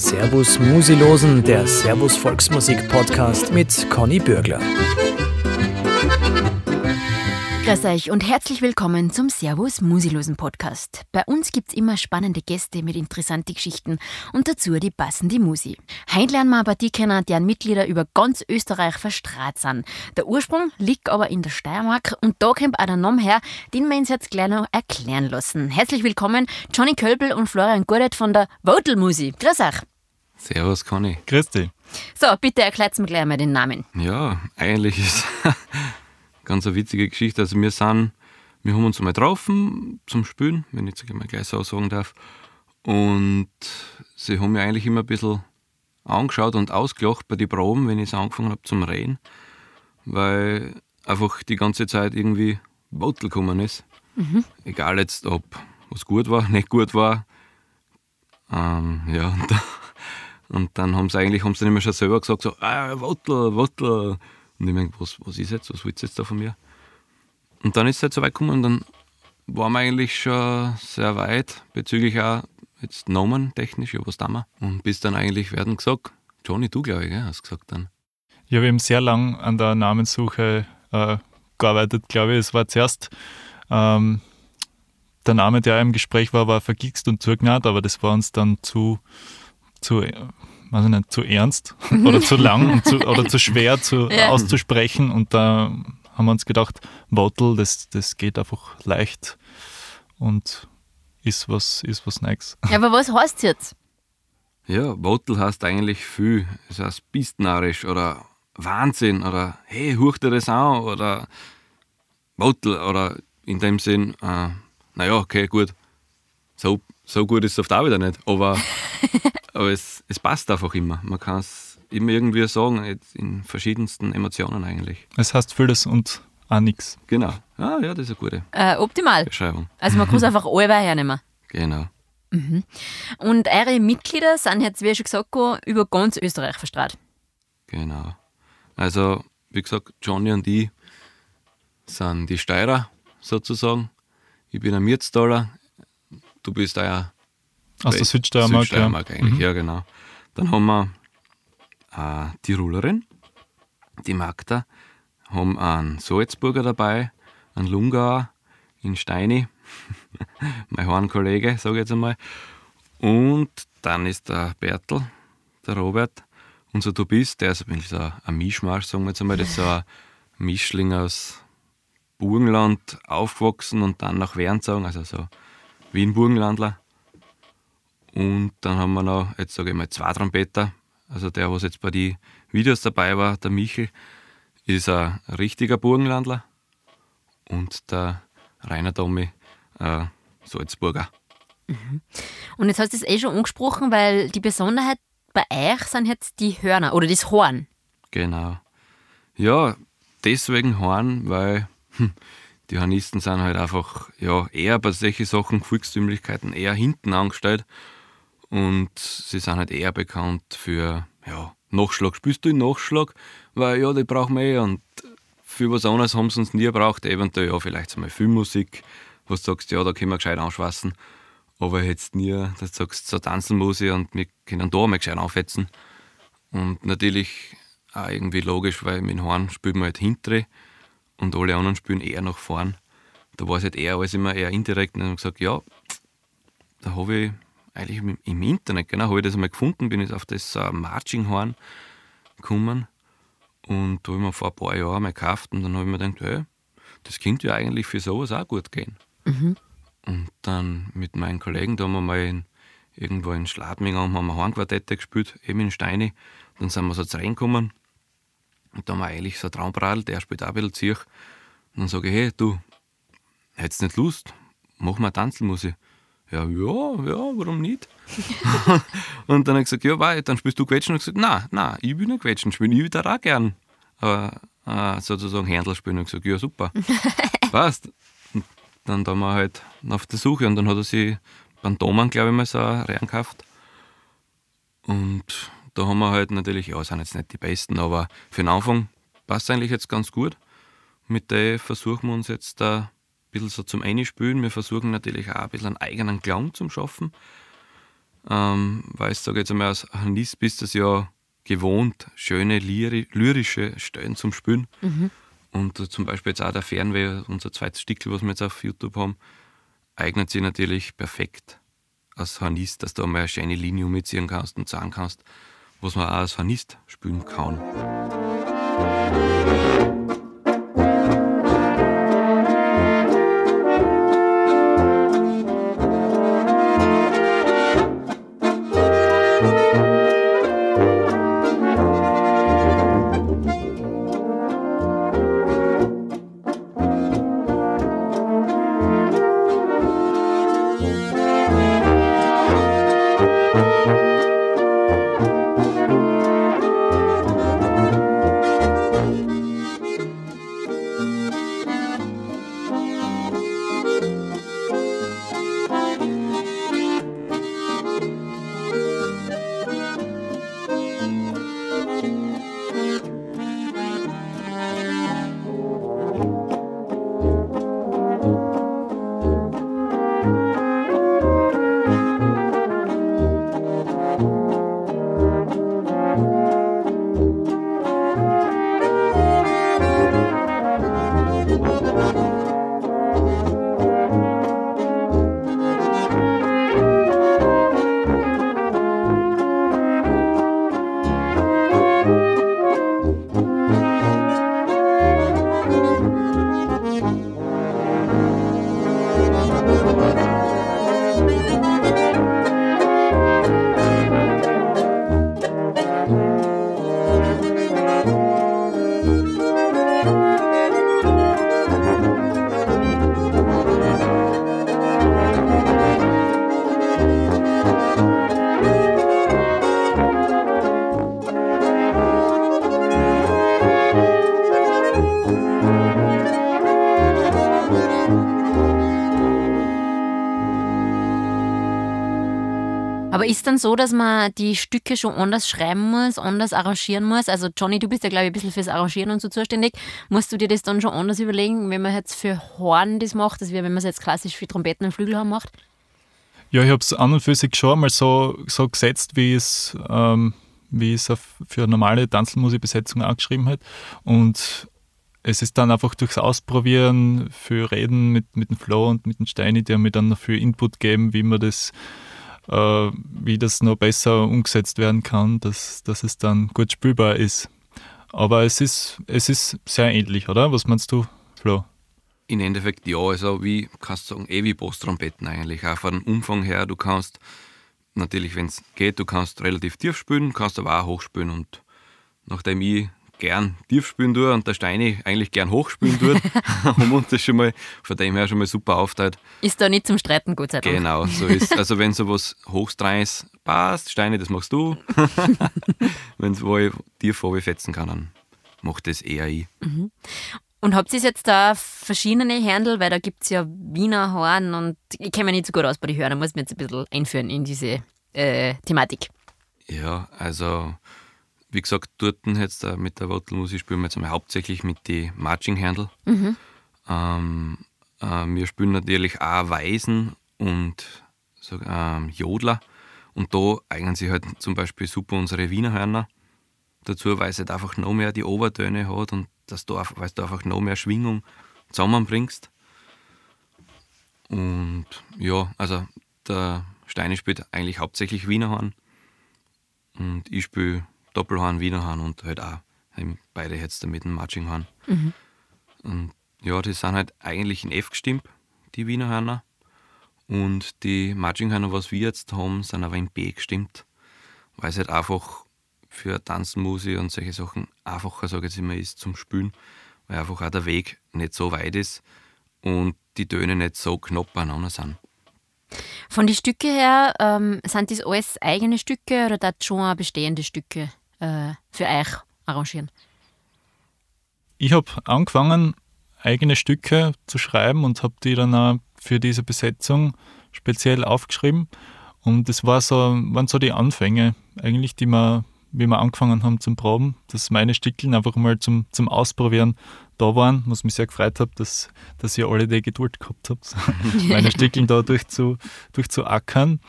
Servus Musilosen, der Servus Volksmusik Podcast mit Conny Bürgler. Grüß euch und herzlich willkommen zum Servus Musilosen Podcast. Bei uns gibt's immer spannende Gäste mit interessanten Geschichten und dazu die passende Musi. Heute lernen wir aber die kennen, deren Mitglieder über ganz Österreich verstrahlt sind. Der Ursprung liegt aber in der Steiermark und da kommt auch der Name her, den wir uns jetzt gleich noch erklären lassen. Herzlich willkommen Johnny Kölbel und Florian Gurdet von der Votel Musi. Grüß euch. Servus, Conny. Grüß dich. So, bitte erklärt mir gleich mal den Namen. Ja, eigentlich ist ganz eine witzige Geschichte. Also wir sind, wir haben uns einmal getroffen zum Spielen, wenn ich jetzt mal gleich so sagen darf. Und sie haben mich eigentlich immer ein bisschen angeschaut und ausgelacht bei den Proben, wenn ich so angefangen habe zum Reden, weil einfach die ganze Zeit irgendwie Bottle gekommen ist. Mhm. Egal jetzt, ob was gut war, nicht gut war. Ähm, ja, und, da, und, dann haben sie eigentlich haben sie dann immer schon selber gesagt, so, ah, Wottel, Wottel. Und ich meine, was, was ist jetzt, was willst du jetzt da von mir? Und dann ist es halt so weit gekommen und dann waren wir eigentlich schon sehr weit bezüglich auch jetzt Nomen technisch, ja, was da wir. Und bis dann eigentlich werden gesagt, Johnny, du glaube ich, gell, hast gesagt dann. Ich habe eben sehr lang an der Namenssuche äh, gearbeitet, glaube ich. Es war zuerst ähm, der Name, der im Gespräch war, war vergixt und zugnad, aber das war uns dann zu, zu weiß ich nicht, zu ernst oder zu lang zu, oder zu schwer zu, ja. auszusprechen. Und da haben wir uns gedacht, Wottel, das, das geht einfach leicht und ist was, ist was Neues. Ja, aber was heißt es jetzt? Ja, Wottel heißt eigentlich viel. Es heißt bistnarisch oder Wahnsinn oder hey, huch dir das an oder Wottel oder in dem Sinn, äh, naja, okay, gut. So, so gut ist es oft auch wieder nicht. Aber Aber es, es passt einfach immer. Man kann es immer irgendwie sagen, in verschiedensten Emotionen eigentlich. Es heißt vieles und auch nichts. Genau. Ah, ja, das ist eine gute äh, optimal. Beschreibung. Also man kann es einfach alle hernehmen. Genau. Mhm. Und eure Mitglieder sind jetzt, wie schon gesagt, über ganz Österreich verstrahlt. Genau. Also, wie gesagt, Johnny und ich sind die Steirer sozusagen. Ich bin ein Mirztaler. Du bist auch ja aus der Südsteiermark, Südsteiermark ja. eigentlich, mhm. ja genau. Dann haben wir eine Tirolerin, die Magda, haben einen Salzburger dabei, einen Lungauer in Steini, mein Hornkollege, sage ich jetzt einmal. Und dann ist der Bertel, der Robert, unser Du bist, der ist ein bisschen so ein Mischmasch, sagen wir jetzt einmal. Das ist so ein Mischling aus Burgenland aufgewachsen und dann nach Wernsagen, also so Wien-Burgenlandler. Und dann haben wir noch, jetzt sage ich mal, zwei Trompeter. Also der, was jetzt bei den Videos dabei war, der Michel, ist ein richtiger Burgenlandler. Und der Rainer Tommy, äh, Salzburger. Mhm. Und jetzt hast du es eh schon angesprochen, weil die Besonderheit bei euch sind jetzt die Hörner oder das Horn. Genau. Ja, deswegen Horn, weil hm, die Hornisten sind halt einfach ja, eher bei solchen Sachen, Volkstümlichkeiten, eher hinten angestellt. Und sie sind halt eher bekannt für ja, Nachschlag. Spielst du in Nachschlag? Weil ja, die brauchen wir eh. Und für was anderes haben sie uns nie gebraucht. Eventuell ja, vielleicht mal Filmmusik, wo du sagst, ja, da können wir gescheit anschwassen. Aber jetzt nie, dass du sagst, so tanzen muss ich und wir können da mal gescheit aufhetzen. Und natürlich auch irgendwie logisch, weil mit dem Horn spielt man halt hintere und alle anderen spielen eher nach vorn. Da war es halt eher alles immer eher indirekt und dann haben gesagt, ja, da habe ich eigentlich im Internet, genau, habe ich das einmal gefunden, bin ich auf das uh, Marching Horn gekommen und da habe ich mir vor ein paar Jahren mal gekauft und dann habe ich mir gedacht, hey, das könnte ja eigentlich für sowas auch gut gehen. Mhm. Und dann mit meinen Kollegen, da haben wir mal in, irgendwo in Schladming haben wir Hornquartette gespielt, eben in Steine. Dann sind wir so reingekommen und da haben wir eigentlich so ein Traumbradl, der spielt auch ein bisschen Zirch. Und dann sage ich, hey, du, hättest nicht Lust? Mach mal Tanzelmusik. Ja, ja, ja, warum nicht? und dann habe ich gesagt, ja, wei, dann spielst du Quetschen. Und ich gesagt, nein, nein, ich will nicht Quetschen spielen, ich würde auch gern äh, äh, sozusagen Händler spielen. Und ich gesagt, ja, super, passt. Und dann da wir halt auf der Suche und dann hat er sich beim Doman, glaube ich, mal so rein gekauft. Und da haben wir halt natürlich, ja, sind jetzt nicht die Besten, aber für den Anfang passt es eigentlich jetzt ganz gut. Mit der versuchen wir uns jetzt da bisschen so zum Einspülen. Wir versuchen natürlich auch ein bisschen einen eigenen Klang zu schaffen. ähm, weil ich sage jetzt einmal, als Hornist bist du es ja gewohnt, schöne lyrische Stellen zum Spielen. Mhm. Und zum Beispiel jetzt auch der Fernweh, unser zweites Stickel, was wir jetzt auf YouTube haben, eignet sich natürlich perfekt als Hornist, dass du einmal eine schöne Linie umziehen kannst und sagen kannst, was man auch als Hornist spielen kann. Dann so, dass man die Stücke schon anders schreiben muss, anders arrangieren muss? Also Johnny, du bist ja glaube ich ein bisschen fürs Arrangieren und so zuständig. Musst du dir das dann schon anders überlegen, wenn man jetzt für Horn das macht, als wenn man es jetzt klassisch für Trompeten und Flügel haben macht? Ja, ich habe es an und für sich schon mal so, so gesetzt, wie es, ähm, wie es für eine normale Tanzelmusikbesetzung angeschrieben hat. Und es ist dann einfach durchs Ausprobieren für Reden mit, mit dem Flo und mit dem Steini, die haben mir dann noch viel Input gegeben, wie man das äh, wie das noch besser umgesetzt werden kann, dass, dass es dann gut spielbar ist. Aber es ist, es ist sehr ähnlich, oder? Was meinst du, Flo? Im Endeffekt ja, also wie kannst du sagen, eh wie Boss-Trompeten eigentlich. Auch von Umfang her, du kannst natürlich, wenn es geht, du kannst relativ tief spielen, kannst aber auch hoch spielen und nachdem ich gern tief spielen tue und der Steini eigentlich gern hoch spielen tut, haben uns das schon mal von dem her schon mal super aufteilt. Ist da nicht zum Streiten, Gott sei Dank. Genau, so ist Also wenn sowas hochstreis passt, Steini, das machst du. wenn es wo ich tief fetzen kann, dann macht das eher ich. Mhm. Und habt ihr jetzt da verschiedene Händel, weil da gibt es ja Wiener Horn und ich kenne mich nicht so gut aus bei den Hörern, muss mich jetzt ein bisschen einführen in diese äh, Thematik. Ja, also wie gesagt, dort jetzt mit der Wattelmusik spielen wir jetzt einmal hauptsächlich mit den Marching Handle. Mhm. Ähm, äh, wir spielen natürlich auch Weisen und so, ähm, Jodler. Und da eignen sich halt zum Beispiel super unsere Wiener Hörner dazu, weil es halt einfach noch mehr die Obertöne hat und dass du, weil du einfach noch mehr Schwingung zusammenbringst. Und ja, also der Steine spielt eigentlich hauptsächlich Wiener Horn und ich spiele Doppelhorn, Wienerhorn und halt auch beide jetzt mit dem Matchinghorn. Mhm. Und ja, die sind halt eigentlich in F gestimmt, die Wienerhörner. Und die Matchinghörner, was wir jetzt haben, sind aber in B gestimmt, weil es halt einfach für Tanzmusik und solche Sachen einfacher, sage ich jetzt immer, ist zum Spülen, weil einfach auch der Weg nicht so weit ist und die Töne nicht so knapp beieinander sind. Von den Stücke her, ähm, sind das alles eigene Stücke oder das schon auch bestehende Stücke? Äh, für euch arrangieren? Ich habe angefangen, eigene Stücke zu schreiben und habe die dann auch für diese Besetzung speziell aufgeschrieben. Und das war so, waren so die Anfänge, eigentlich, die wir, wie wir angefangen haben zum Proben, dass meine Stickeln einfach mal zum, zum Ausprobieren da waren, was mich sehr gefreut hat, dass, dass ihr alle die Geduld gehabt habt, meine Stickeln da durchzu, durchzuackern.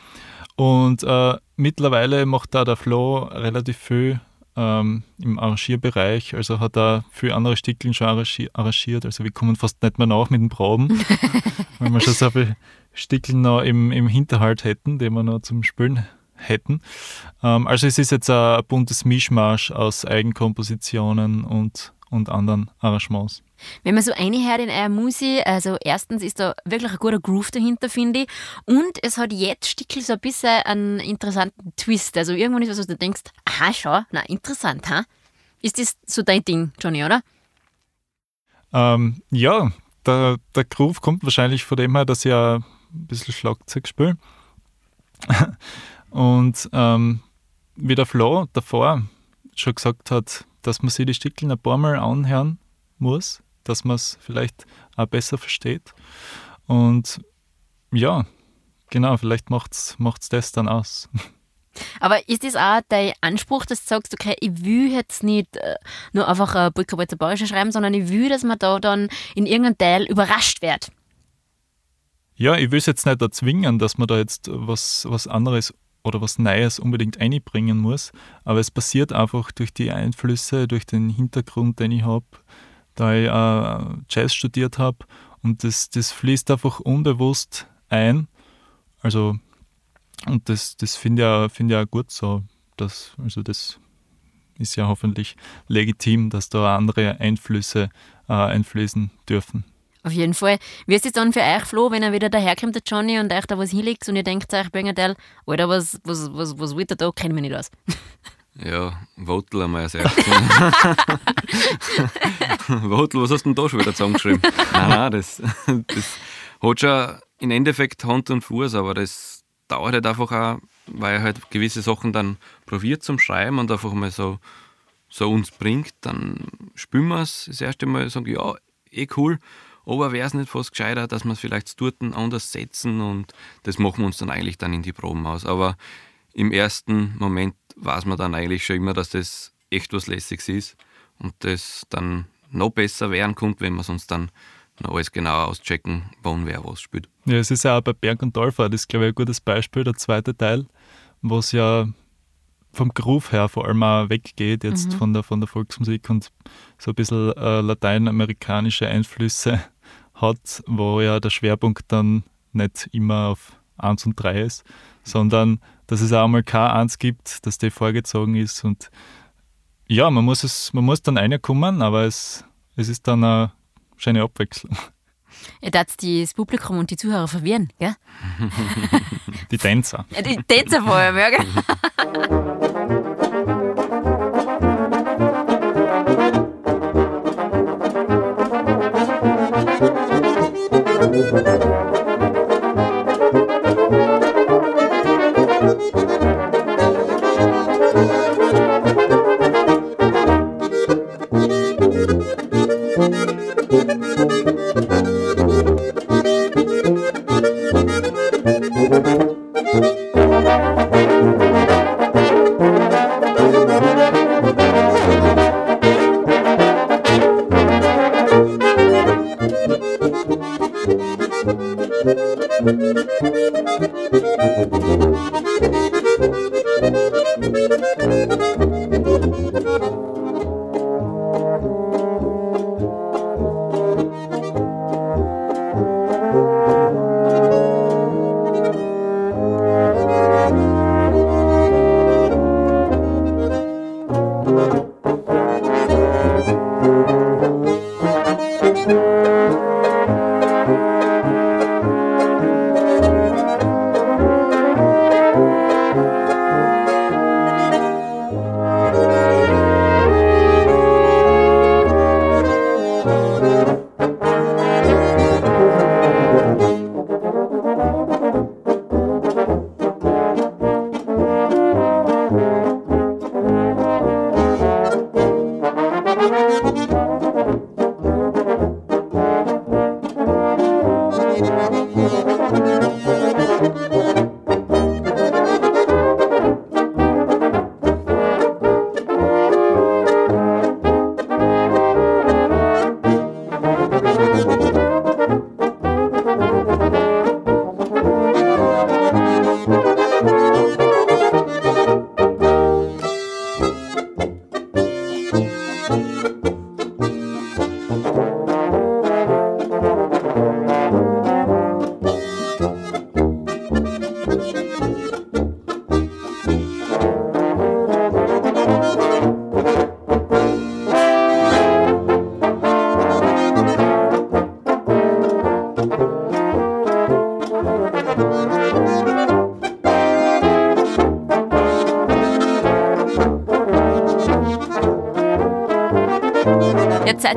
Und äh, mittlerweile macht da der Flo relativ viel ähm, im Arrangierbereich. Also hat er viel andere Stickeln schon arrangiert. Also wir kommen fast nicht mehr nach mit den Proben, weil wir schon so viele Stickeln noch im, im Hinterhalt hätten, die wir noch zum Spielen hätten. Ähm, also es ist jetzt ein buntes Mischmasch aus Eigenkompositionen und, und anderen Arrangements. Wenn man so reinhört in einer Musik, also erstens ist da wirklich ein guter Groove dahinter, finde ich. Und es hat jetzt Stickel so ein bisschen einen interessanten Twist. Also irgendwann ist was, was du denkst, aha, schau, na interessant, ha? Ist das so dein Ding, Johnny, oder? Ähm, ja, der, der Groove kommt wahrscheinlich von dem her, dass ich ein bisschen Schlagzeug spiele. Und ähm, wie der Flo davor schon gesagt hat, dass man sich die Stickeln ein paar Mal anhören muss, dass man es vielleicht auch besser versteht. Und ja, genau, vielleicht macht es das dann aus. Aber ist das auch dein Anspruch, dass du sagst, okay, ich will jetzt nicht äh, nur einfach ein Brückerwalzer Bayerischer schreiben, sondern ich will, dass man da dann in irgendeinem Teil überrascht wird? Ja, ich will es jetzt nicht erzwingen, dass man da jetzt was, was anderes oder was Neues unbedingt einbringen muss, aber es passiert einfach durch die Einflüsse, durch den Hintergrund, den ich habe, da ich äh, Jazz studiert habe und das, das fließt einfach unbewusst ein. Also, und das, das finde ich, auch, find ich auch gut so. Dass, also das ist ja hoffentlich legitim, dass da andere Einflüsse äh, einfließen dürfen. Auf jeden Fall. Wie ist es dann für euch, Flo, wenn er wieder daherkommt, der Johnny, und euch da was hinlegt und ihr denkt euch, Bengadel, Alter, was, was, was, was will der da? Kennen wir nicht aus. Ja, Votel einmal als erstes. Votel, was hast du denn da schon wieder zusammengeschrieben? nein, nein, das, das hat schon im Endeffekt Hand und Fuß, aber das dauert halt einfach auch, weil er halt gewisse Sachen dann probiert zum Schreiben und einfach mal so, so uns bringt. Dann spüren wir es das erste Mal, sagen, ja, eh cool. Aber wäre es nicht fast gescheiter, dass wir es vielleicht dort anders setzen und das machen wir uns dann eigentlich dann in die Proben aus. Aber im ersten Moment weiß man dann eigentlich schon immer, dass das echt was Lässiges ist und das dann noch besser werden kommt, wenn wir es uns dann noch alles genauer auschecken, wann wer was spielt. Ja, es ist ja auch bei Berg und Talfahrt, das ist glaube ich ein gutes Beispiel, der zweite Teil, wo es ja vom Groove her vor allem auch weggeht, jetzt mhm. von, der, von der Volksmusik und so ein bisschen äh, lateinamerikanische Einflüsse hat, wo ja der Schwerpunkt dann nicht immer auf 1 und 3 ist, sondern dass es auch mal K1 gibt, dass der vorgezogen ist und ja, man muss es, man muss dann reinkommen, aber es, es ist dann eine schöne Abwechslung. Ihr darf das Publikum und die Zuhörer verwirren, gell? die Tänzer. Ja, die Tänzer vor allem, ja, gell? Thank you.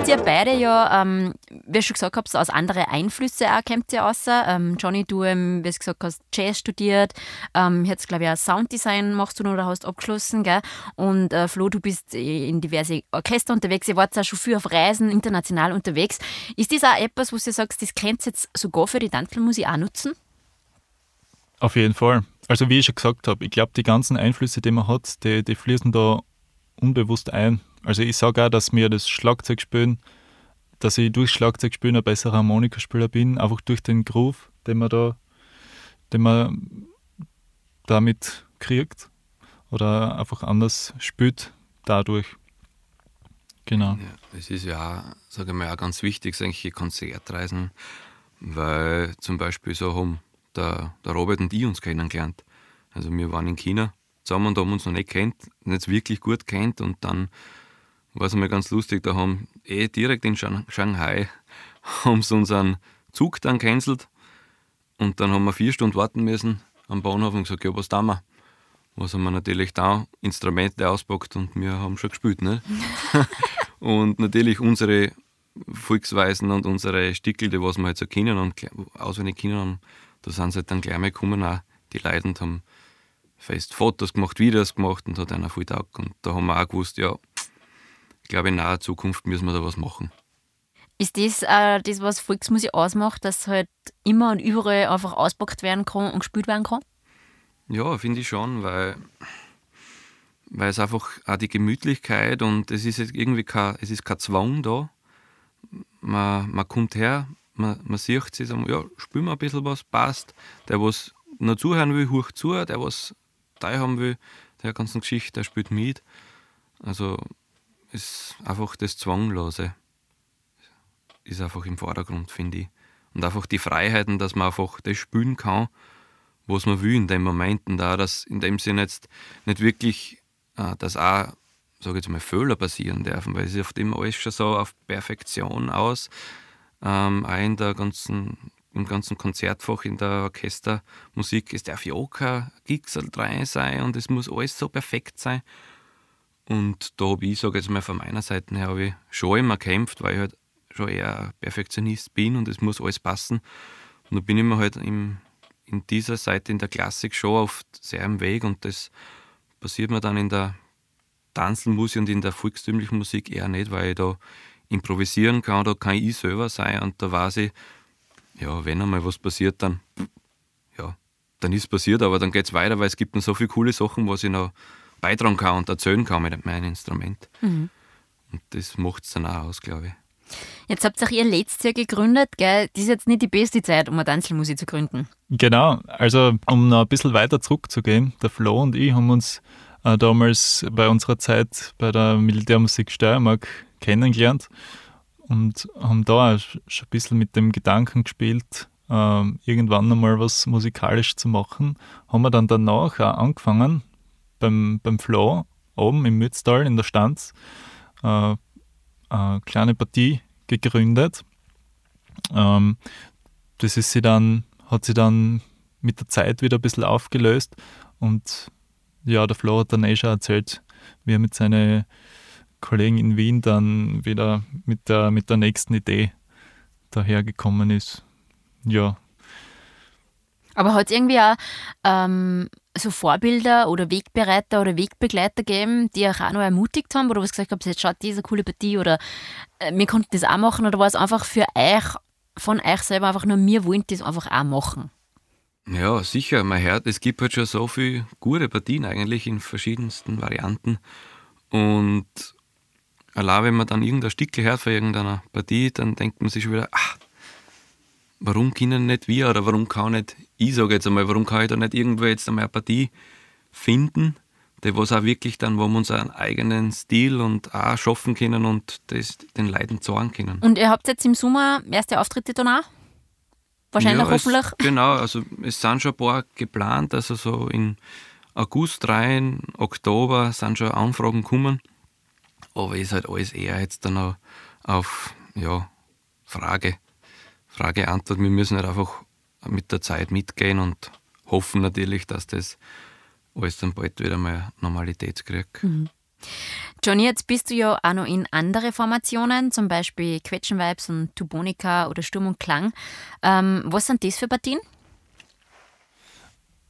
Seid ihr beide ja, ähm, wie schon gesagt habe, aus anderen Einflüssen auch kommt ihr raus. Ähm, Johnny, du, ähm, wie gesagt hast, Jazz studiert. Ähm, jetzt, glaube ich, auch Sounddesign machst du noch oder hast abgeschlossen. Gell? Und äh, Flo, du bist in diverse Orchester unterwegs. Ihr wart auch schon viel auf Reisen, international unterwegs. Ist das auch etwas, wo du sagst, das könnt ihr jetzt sogar für die Tanzmusik auch nutzen? Auf jeden Fall. Also wie ich schon gesagt habe, ich glaube, die ganzen Einflüsse, die man hat, die, die fließen da unbewusst ein. Also ich sage auch, dass mir das Schlagzeugspielen, dass ich durch Schlagzeugspielen ein besserer Harmonikaspieler bin, einfach durch den Groove, den man da, den man damit kriegt oder einfach anders spielt dadurch. Genau. Ja, es ist ja auch, sage ich mal, auch ganz wichtig, solche Konzertreisen, weil zum Beispiel so haben der, der Robert und ich uns kennengelernt. Also wir waren in China zusammen und haben uns noch nicht kennt, nicht wirklich gut kennt und dann war es einmal ganz lustig, da haben eh direkt in Shanghai haben sie unseren Zug dann cancelt und dann haben wir vier Stunden warten müssen am Bahnhof und gesagt, ja, was tun wir? Was haben wir natürlich da? Instrumente auspackt und wir haben schon gespielt. Ne? und natürlich unsere Volksweisen und unsere Stickel, die was wir halt so kennen und auswendig kennen haben, da sind sie halt dann gleich mal gekommen, auch die Leute und haben fest Fotos gemacht, Videos gemacht und hat einer viel taugt. Und da haben wir auch gewusst, ja, ich glaube, in naher Zukunft müssen wir da was machen. Ist das äh, das, was Volksmusik ausmacht, dass halt immer und überall einfach auspackt werden kann und gespielt werden kann? Ja, finde ich schon, weil, weil es einfach auch die Gemütlichkeit und es ist irgendwie kein, es ist kein Zwang da. Man, man kommt her, man, man sieht sich, ja, spielen wir ein bisschen was, passt. Der, was noch zuhören will, hört zu. Der, was teilhaben will, der ganzen Geschichte, der spielt mit. Also ist einfach das Zwanglose ist einfach im Vordergrund, finde ich. Und einfach die Freiheiten, dass man einfach das spielen kann, was man will in dem Moment. Und dass in dem Sinne jetzt nicht wirklich, äh, dass auch, sage ich jetzt mal, Fehler passieren dürfen, weil es ist oft immer alles schon so auf Perfektion aus ähm, auch in der ganzen, im ganzen Konzertfach, in der Orchestermusik, es darf ja auch kein Gixel rein sein und es muss alles so perfekt sein. Und da habe ich, sage jetzt mal von meiner Seite her, habe ich schon immer gekämpft, weil ich halt schon eher Perfektionist bin und es muss alles passen. Und da bin ich mir halt im, in dieser Seite in der Klassik schon oft sehr im Weg und das passiert mir dann in der Tanzelmusik und in der volkstümlichen Musik eher nicht, weil ich da improvisieren kann, da kann ich selber sein und da weiß ich, ja, wenn einmal was passiert, dann, ja, dann ist es passiert, aber dann geht es weiter, weil es gibt noch so viele coole Sachen, was ich noch beitragen kann und erzählen kann mit meinem Instrument. Mhm. Und das macht es dann auch aus, glaube ich. Jetzt habt ihr ihr letztes Jahr gegründet, gell? Das ist jetzt nicht die beste Zeit, um eine Tanzelmusik zu gründen. Genau, also um noch ein bisschen weiter zurückzugehen, der Flo und ich haben uns äh, damals bei unserer Zeit bei der Militärmusik Steiermark kennengelernt und haben da schon ein bisschen mit dem Gedanken gespielt, äh, irgendwann einmal was musikalisch zu machen. Haben wir dann danach auch angefangen beim, beim Flo oben im Mütztal in der Stanz äh, eine kleine Partie gegründet. Ähm, das ist sie dann, hat sie dann mit der Zeit wieder ein bisschen aufgelöst und ja, der Flo hat dann eh schon erzählt, wie er mit seinen Kollegen in Wien dann wieder mit der, mit der nächsten Idee dahergekommen ist. Ja. Aber hat es irgendwie auch ähm, so Vorbilder oder Wegbereiter oder Wegbegleiter gegeben, die euch auch noch ermutigt haben oder was gesagt habt, jetzt schaut diese coole Partie oder äh, wir konnten das auch machen oder war es einfach für euch, von euch selber einfach nur, wir wollen das einfach auch machen? Ja, sicher. Man hört, es gibt halt schon so viele gute Partien eigentlich in verschiedensten Varianten. Und allein wenn man dann irgendein Stück hört von irgendeiner Partie, dann denkt man sich schon wieder, ach, warum können nicht wir oder warum kann nicht, ich sage jetzt einmal, warum kann ich da nicht irgendwo jetzt einmal eine Partie finden, die was auch wirklich dann, wo wir uns einen eigenen Stil und auch schaffen können und das den Leuten zeigen können. Und ihr habt jetzt im Sommer erste Auftritte dann auch? Wahrscheinlich ja, hoffentlich. Es, genau, also es sind schon ein paar geplant, also so in August rein, Oktober sind schon Anfragen gekommen. Aber ist halt alles eher jetzt dann auch auf ja, Frage, Frage, Antwort. Wir müssen halt einfach mit der Zeit mitgehen und hoffen natürlich, dass das alles dann bald wieder mal Normalität kriegt. Mhm. Johnny, jetzt bist du ja auch noch in andere Formationen, zum Beispiel Quetschenvibes und Tubonica oder Sturm und Klang. Ähm, was sind das für Partien?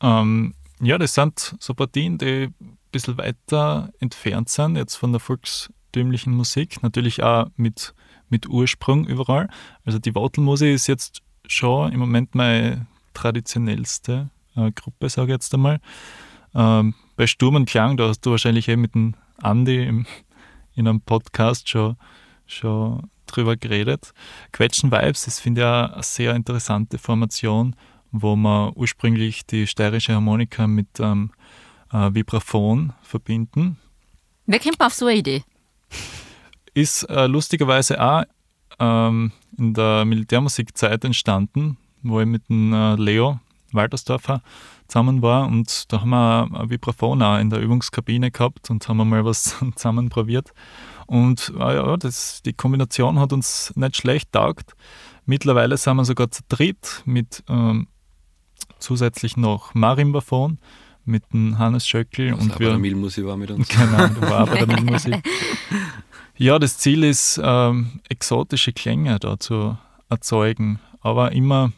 Ähm, ja, das sind so Partien, die ein bisschen weiter entfernt sind, jetzt von der volkstümlichen Musik. Natürlich auch mit, mit Ursprung überall. Also die Wattelmusik ist jetzt schon im Moment meine traditionellste äh, Gruppe, sage ich jetzt einmal. Ähm, bei Sturm und Klang, da hast du wahrscheinlich eh mit dem Andi im, in einem Podcast schon, schon drüber geredet. Quetschen Vibes, das finde ich auch eine sehr interessante Formation, wo man ursprünglich die steirische Harmonika mit ähm, äh, Vibraphon verbinden. Wer kommt auf so eine Idee? Ist äh, lustigerweise auch ähm, in der Militärmusikzeit entstanden, wo ich mit dem äh, Leo Waltersdorfer zusammen war und da haben wir ein Vibraphon auch in der Übungskabine gehabt und haben mal was zusammen probiert. Und äh, ja, das, die Kombination hat uns nicht schlecht taugt. Mittlerweile sind wir sogar zu dritt mit ähm, zusätzlich noch Marimbaphon mit dem Hannes Schöckel. Was und wir, bei der Milmusik war mit uns. Genau, du war bei der Milmusik. Ja, das Ziel ist, ähm, exotische Klänge da zu erzeugen, aber immer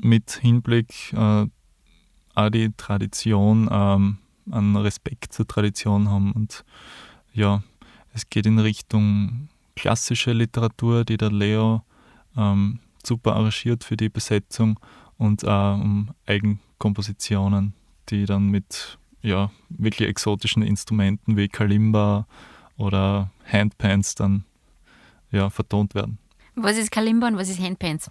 mit Hinblick äh, auch die Tradition, ähm, einen Respekt zur Tradition haben. Und ja, es geht in Richtung klassische Literatur, die der Leo ähm, super arrangiert für die Besetzung und auch um Eigenkompositionen, die dann mit ja, wirklich exotischen Instrumenten wie Kalimba oder Handpans dann ja, vertont werden. Was ist Kalimba und was ist Handpans?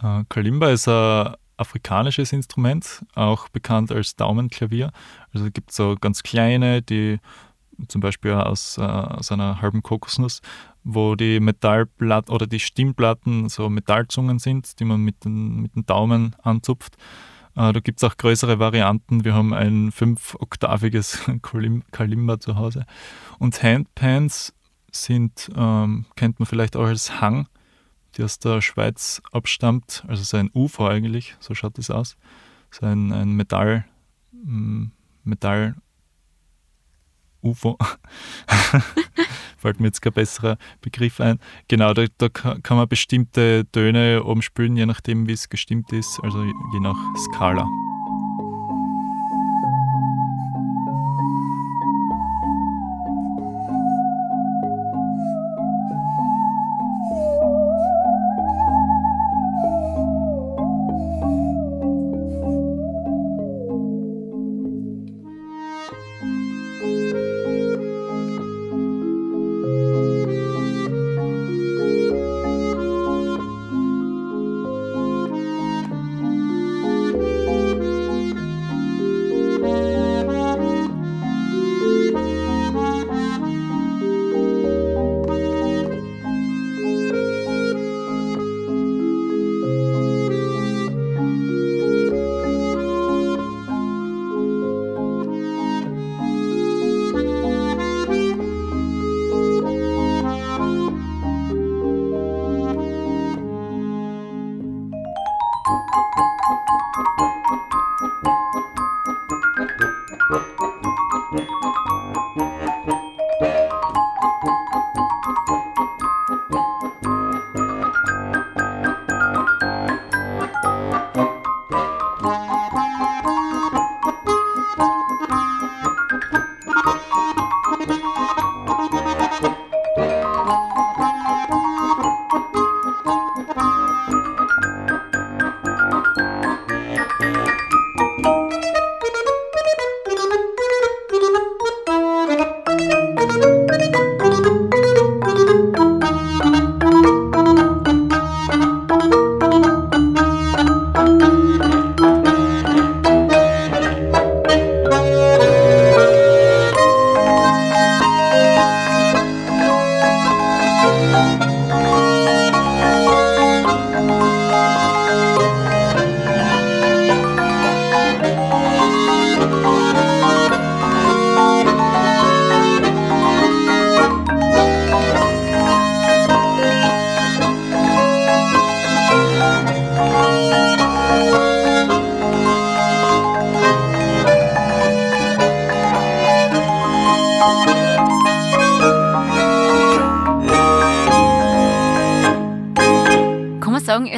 Äh, Kalimba ist ein afrikanisches Instrument, auch bekannt als Daumenklavier. Also es gibt so ganz kleine, die zum Beispiel aus, äh, aus einer halben Kokosnuss, wo die Metallplatten oder die Stimmplatten so Metallzungen sind, die man mit den, mit den Daumen anzupft. Äh, da gibt es auch größere Varianten. Wir haben ein fünfoktaviges Kalimba zu Hause. Und Handpans sind, ähm, kennt man vielleicht auch als Hang, die aus der Schweiz abstammt. Also so ein UFO eigentlich, so schaut das aus. So ein, ein Metall, mm, Metall UFO. Fällt mir jetzt kein besserer Begriff ein. Genau, da, da kann man bestimmte Töne spielen, je nachdem, wie es gestimmt ist, also je nach Skala.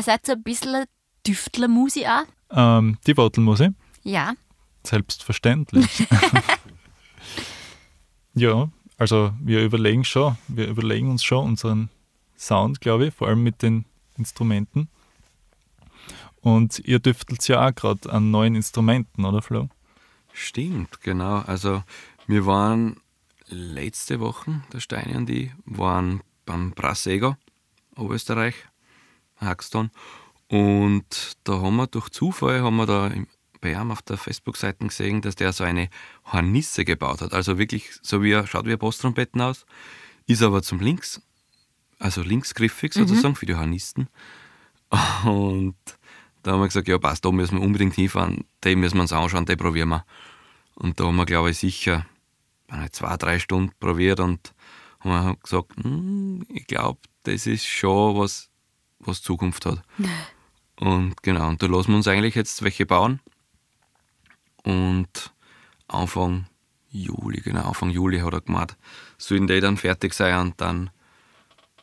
So ein bisschen Tüftler-Musi auch? Ähm, die Wattelmusik? Ja. Selbstverständlich. ja, also wir überlegen schon, wir überlegen uns schon unseren Sound, glaube ich, vor allem mit den Instrumenten. Und ihr düftelt ja auch gerade an neuen Instrumenten, oder Flo? Stimmt, genau. Also wir waren letzte Woche, der Steine und ich, waren beim Brassego, Oberösterreich, Haxton. Und da haben wir durch Zufall, haben wir da bei ihm auf der Facebook-Seite gesehen, dass der so eine Hornisse gebaut hat. Also wirklich so wie er, schaut wie ein Posttrompeten aus, ist aber zum Links, also linksgriffig sozusagen mhm. für die Hornisten. Und da haben wir gesagt, ja passt, da müssen wir unbedingt hinfahren, den müssen wir uns anschauen, den probieren wir. Und da haben wir, glaube ich, sicher zwei, drei Stunden probiert und haben gesagt, hm, ich glaube, das ist schon was, was Zukunft hat. und genau, und da lassen wir uns eigentlich jetzt welche bauen. Und Anfang Juli, genau, Anfang Juli hat er gemacht, sollen die dann fertig sein und dann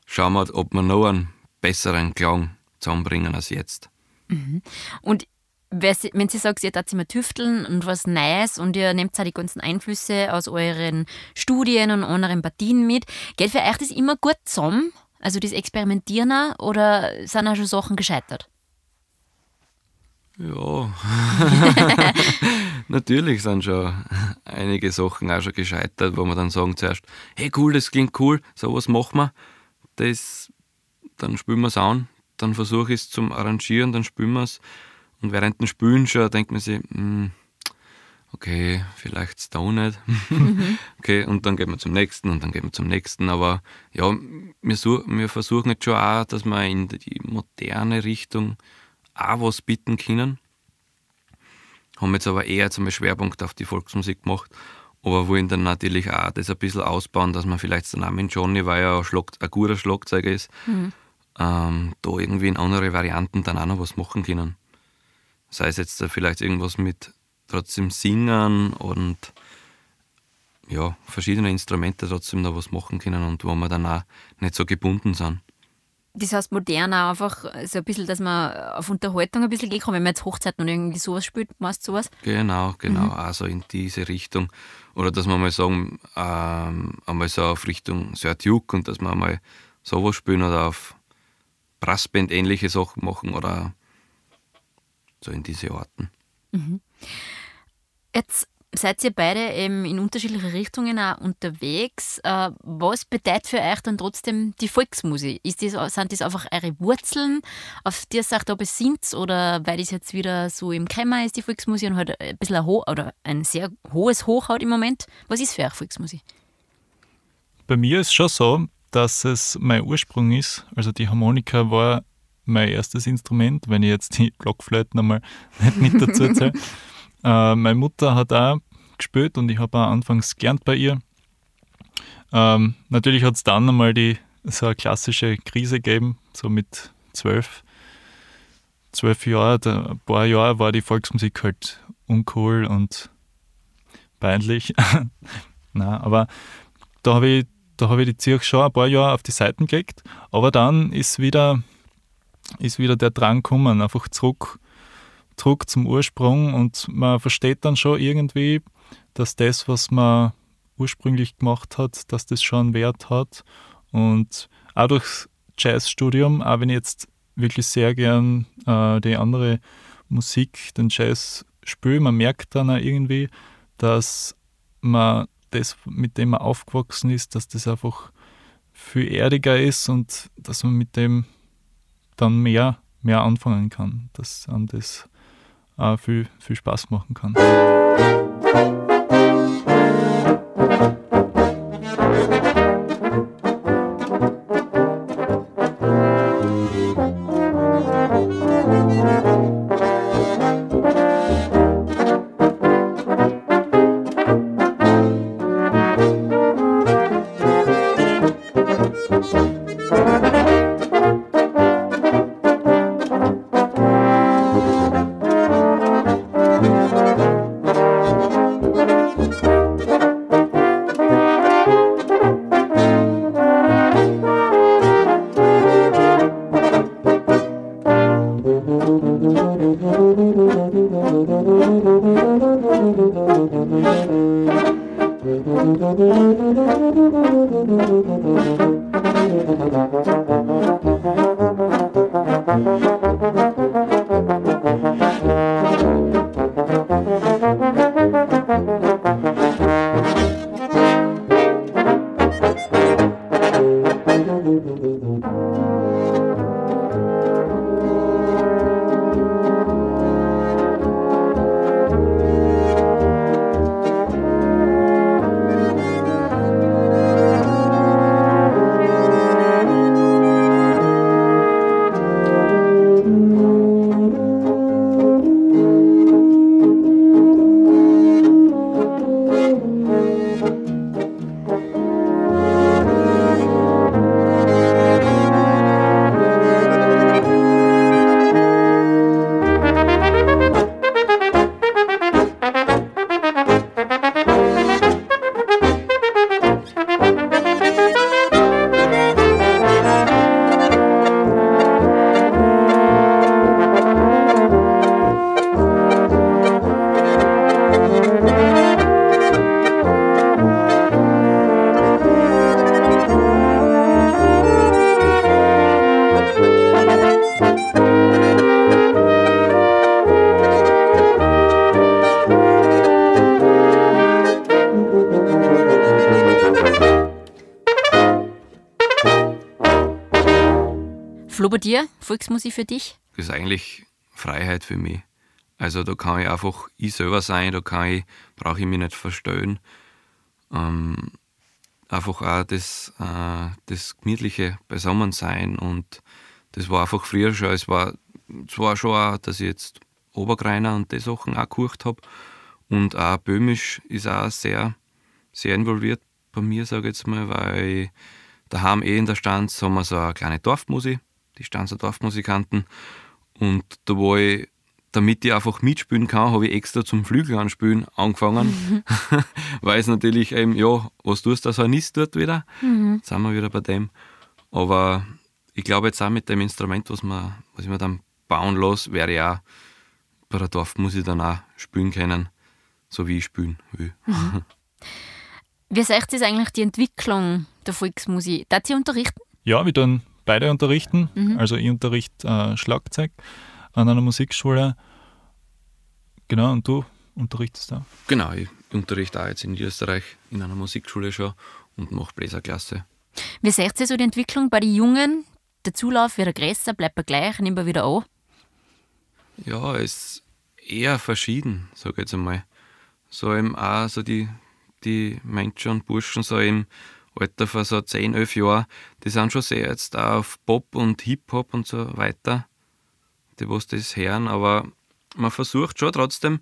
schauen wir, ob wir noch einen besseren Klang zusammenbringen als jetzt. Mhm. Und wenn Sie sagt, ihr darf immer tüfteln und was Neues und ihr nehmt auch die ganzen Einflüsse aus euren Studien und anderen Partien mit, geht für euch das immer gut zusammen? Also das Experimentieren auch, oder sind auch schon Sachen gescheitert? Ja, natürlich sind schon einige Sachen auch schon gescheitert, wo man dann sagen zuerst, hey cool, das klingt cool, sowas machen wir. Das, dann spielen wir es an dann versuche ich es zum Arrangieren, dann spielen wir es. Und während dem Spülen schon denkt man sich, hm, okay, vielleicht ist da nicht. Mhm. okay, und dann gehen wir zum nächsten und dann gehen wir zum nächsten. Aber ja, wir, wir versuchen jetzt schon auch, dass wir in die moderne Richtung auch was bieten können. Haben jetzt aber eher zum Schwerpunkt auf die Volksmusik gemacht. Aber wollen dann natürlich auch das ein bisschen ausbauen, dass man vielleicht den Namen Johnny, weil er ein, guter Schlagzeuger ist, mhm ähm, da irgendwie in andere Varianten dann auch noch was machen können. Sei es jetzt vielleicht irgendwas mit trotzdem Singen und ja, verschiedene Instrumente trotzdem noch was machen können und wo wir dann auch nicht so gebunden sind. Das heißt modern auch einfach so ein bisschen, dass man auf Unterhaltung ein bisschen geht, wenn man jetzt Hochzeiten und irgendwie sowas spielt, machst sowas? Genau, genau, mhm. also in diese Richtung. Oder dass man mal sagen, ähm, einmal so auf Richtung Sir Duke und dass man mal sowas spielen oder auf Brassband ähnliche Sachen machen oder so in diese Orten. Mhm. Jetzt seid ihr beide eben in unterschiedliche Richtungen auch unterwegs. Äh, was bedeutet für euch dann trotzdem die Volksmusik? Ist das, sind das einfach eure Wurzeln, auf die ihr sagt, ob es sind, oder weil das jetzt wieder so im Kämmer ist, die Volksmusik, und halt ein bisschen ein, Ho oder ein sehr hohes Hoch hat im Moment? Was ist für euch Volksmusik? Bei mir ist es schon so, dass es mein Ursprung ist. Also die Harmonika war mein erstes Instrument, wenn ich jetzt die Blockflöten einmal nicht mit dazu zähle. Äh, meine Mutter hat auch gespielt und ich habe auch anfangs gelernt bei ihr. Ähm, natürlich hat es dann einmal die, so eine klassische Krise gegeben, so mit zwölf, zwölf Jahren, ein paar Jahre war die Volksmusik halt uncool und peinlich. Na, aber da habe ich da habe ich die Zirch schon ein paar Jahre auf die Seiten gelegt, aber dann ist wieder, ist wieder der Drang gekommen, einfach zurück, zurück zum Ursprung und man versteht dann schon irgendwie, dass das, was man ursprünglich gemacht hat, dass das schon Wert hat. Und auch durchs Jazzstudium, auch wenn ich jetzt wirklich sehr gern äh, die andere Musik, den Jazz spiele, man merkt dann auch irgendwie, dass man das, mit dem man aufgewachsen ist, dass das einfach viel erdiger ist und dass man mit dem dann mehr, mehr anfangen kann, dass einem das auch viel, viel Spaß machen kann. Volksmusik für dich? Das ist eigentlich Freiheit für mich. Also da kann ich einfach ich selber sein, da kann ich, brauche ich mich nicht verstellen. Ähm, einfach auch das, äh, das gemütliche Beisammensein und das war einfach früher schon, es war zwar schon auch, dass ich jetzt Obergreiner und die Sachen auch gekocht habe und auch Böhmisch ist auch sehr, sehr involviert bei mir, sage ich jetzt mal, weil daheim eh in der Stanz haben wir so eine kleine Dorfmusik, die Stanzer Dorfmusikanten und da war ich damit ich einfach mitspielen kann, habe ich extra zum Flügel anspielen angefangen. Weil es natürlich eben, ja, was tust du, das Hornist dort wieder? Mhm. Jetzt sind wir wieder bei dem. Aber ich glaube jetzt auch mit dem Instrument, was, man, was ich mir dann bauen lasse, wäre ich auch bei der Dorfmusik dann auch spielen können, so wie ich spielen will. Mhm. Wie seht ihr eigentlich die Entwicklung der Volksmusik? Darf ihr unterrichten? Ja, wir tun beide unterrichten. Mhm. Also ich unterrichte äh, Schlagzeug an einer Musikschule. Genau, und du unterrichtest da? Genau, ich unterrichte auch jetzt in Österreich in einer Musikschule schon und mache Bläserklasse. Wie seht ihr so die Entwicklung bei den Jungen? Der Zulauf wird größer, bleibt er gleich, nimmt er wieder an? Ja, es ist eher verschieden, sage ich jetzt einmal. So eben auch so die, die Menschen und Burschen so im Alter von so 10, 11 Jahren, die sind schon sehr jetzt auch auf Pop und Hip-Hop und so weiter die was das hören, aber man versucht schon trotzdem,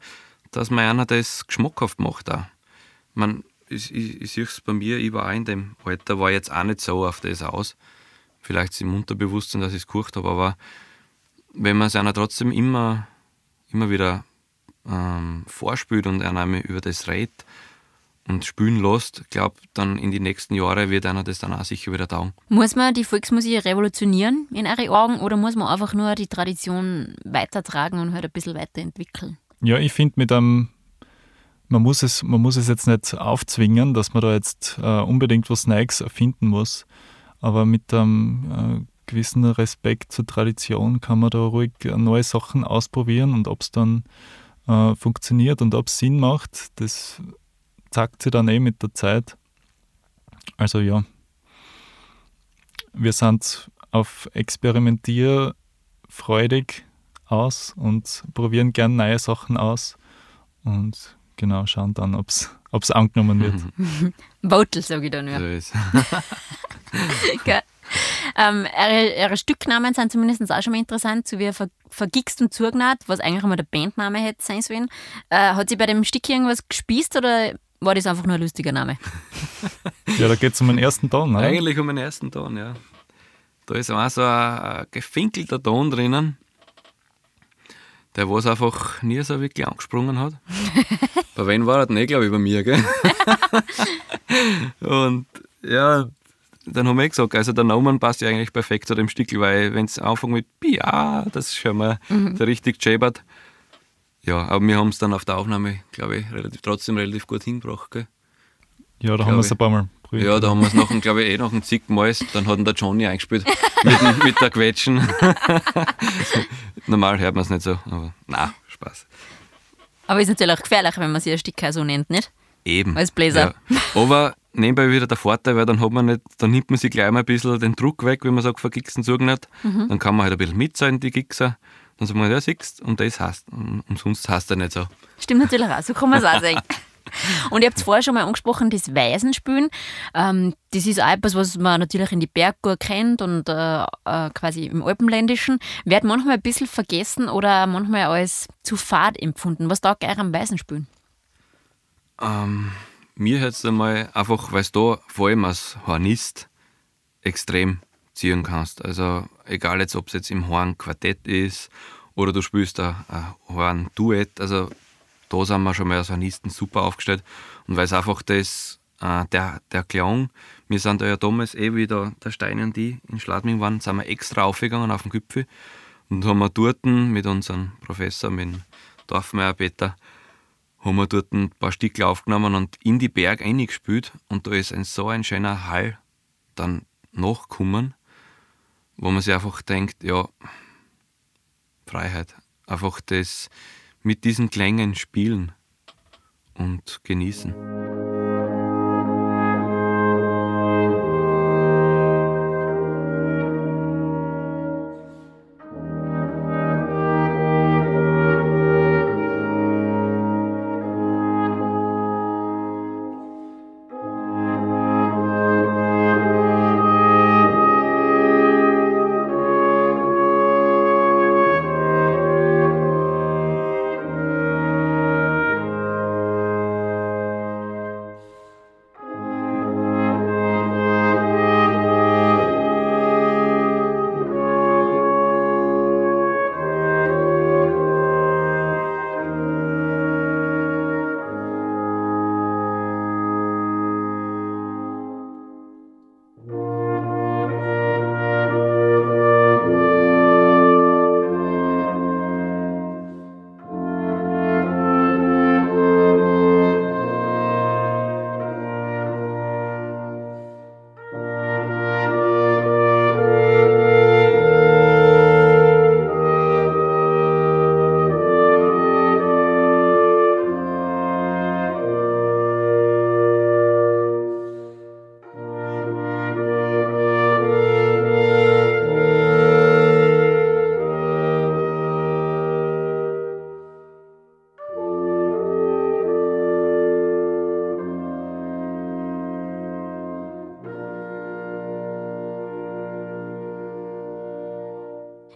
dass man einer das geschmackhaft macht auch. Man, ich, ich, ich sehe es bei mir, ich war auch in dem Alter, war jetzt auch nicht so auf das aus. Vielleicht im Unterbewusstsein, dass ich es gekocht habe, aber wenn man es einer trotzdem immer, immer wieder ähm, vorspielt und einer über das redet, und spülen lässt, glaube dann in die nächsten Jahre wird einer das dann auch sicher wieder taugen. Muss man die Volksmusik revolutionieren in eure Augen oder muss man einfach nur die Tradition weitertragen und halt ein bisschen weiterentwickeln? Ja, ich finde mit einem man muss, es, man muss es jetzt nicht aufzwingen, dass man da jetzt äh, unbedingt was Neues erfinden muss. Aber mit einem äh, gewissen Respekt zur Tradition kann man da ruhig neue Sachen ausprobieren und ob es dann äh, funktioniert und ob es Sinn macht, das zeigt sich dann eh mit der Zeit. Also ja, wir sind auf experimentierfreudig aus und probieren gern neue Sachen aus und genau schauen dann, ob es angenommen wird. Votel, sage ich dann ja. So ist. ähm, ihre, ihre, Stücknamen sind zumindest auch schon mal interessant, so wie Ver, Vergixt und Zugnat, was eigentlich einmal der Bandname hätte sein sollen. Äh, hat sie bei dem Stück irgendwas gespießt oder war das einfach nur ein lustiger Name. ja, da geht es um den ersten Ton, oder? Eigentlich um den ersten Ton, ja. Da ist auch so ein, gefinkelter Ton drinnen, der was einfach nie so wirklich angesprungen hat. bei wem war das nicht, glaube ich, bei mir, gell? und ja, dann haben wir gesagt, also der Name passt ja eigentlich perfekt zu dem Stück, weil wenn es anfängt mit Pia, das ist schon mal mhm. so richtig jabbert. Ja, aber wir haben es dann auf der Aufnahme, glaube ich, relativ, trotzdem relativ gut hingebracht. Gell? Ja, da haben wir es ein paar Mal probiert. Ja, da haben wir es nachher, glaube ich, eh nach dem zigmal. Dann hat ihn der Johnny eingespielt mit, mit der Quetschen. Normal hört man es nicht so, aber na, Spaß. Aber ist natürlich auch gefährlich, wenn man sich ein Stück so nennt, nicht? Eben. Als Bläser. Ja. Aber nebenbei wieder der Vorteil, weil dann hat man nicht, dann nimmt man sich gleich mal ein bisschen den Druck weg, wenn man sagt, vergixen Zug nicht. Mhm. Dann kann man halt ein bisschen mit sein, die Gixer. Dann sagt man, ja, siehst und das heißt, und sonst heißt er nicht so. Stimmt natürlich auch, so kann man es auch sagen. Und ihr habt es vorher schon mal angesprochen, das Waisenspielen. Ähm, das ist auch etwas, was man natürlich in die Bergkur kennt und äh, äh, quasi im Alpenländischen. Wird manchmal ein bisschen vergessen oder manchmal als zu fad empfunden. Was taugt euch am Waisenspielen? Ähm, mir jetzt einmal einfach, weil du da vor allem als Hornist extrem ziehen kannst. Also egal jetzt, ob es jetzt im Horn Quartett ist oder du spielst ein, ein Horn Duett. Also da sind wir schon mal als Hornisten super aufgestellt. Und weil es einfach das, äh, der, der Klang, wir sind da ja damals eh wieder der Stein und die in Schladming waren, sind wir extra aufgegangen auf den Gipfel und haben wir dort mit unserem Professor, mit dem Dorfmeier Peter, haben wir dort ein paar Stickel aufgenommen und in die Berg eingespielt und da ist ein so ein schöner Hall dann nachgekommen, wo man sich einfach denkt, ja, Freiheit. Einfach das mit diesen Klängen spielen und genießen.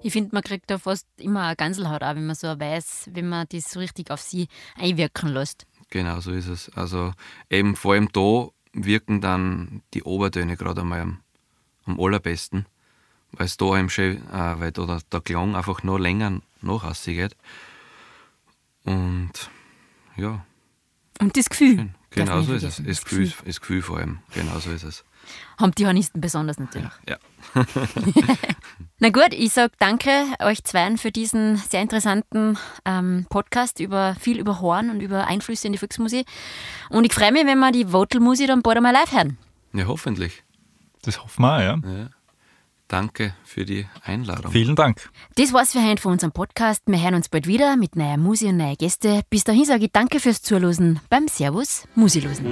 Ich finde, man kriegt da fast immer eine Ganselhaut auch, wenn man so weiß, wenn man das so richtig auf sie einwirken lässt. Genau, so ist es. Also eben vor allem da wirken dann die Obertöne gerade einmal am, am allerbesten, weil es da eben schön, äh, weil da der, der Klang einfach noch länger nachaussieht. Und ja. Und das Gefühl. Schön. Genau so ist es. Das Gefühl, das Gefühl vor allem. Genau so ist es. Haben die Hornisten besonders natürlich. Ja. Na gut, ich sage danke euch zweien für diesen sehr interessanten ähm, Podcast über viel über Horn und über Einflüsse in die Volksmusik. Und ich freue mich, wenn wir die Votelmusik dann bald einmal live hören. Ja, hoffentlich. Das hoffen wir auch, ja. ja. Danke für die Einladung. Vielen Dank. Das war's für heute von unserem Podcast. Wir hören uns bald wieder mit neuer Musik und neuen Gästen. Bis dahin sage ich danke fürs Zuhören beim Servus Musilosen.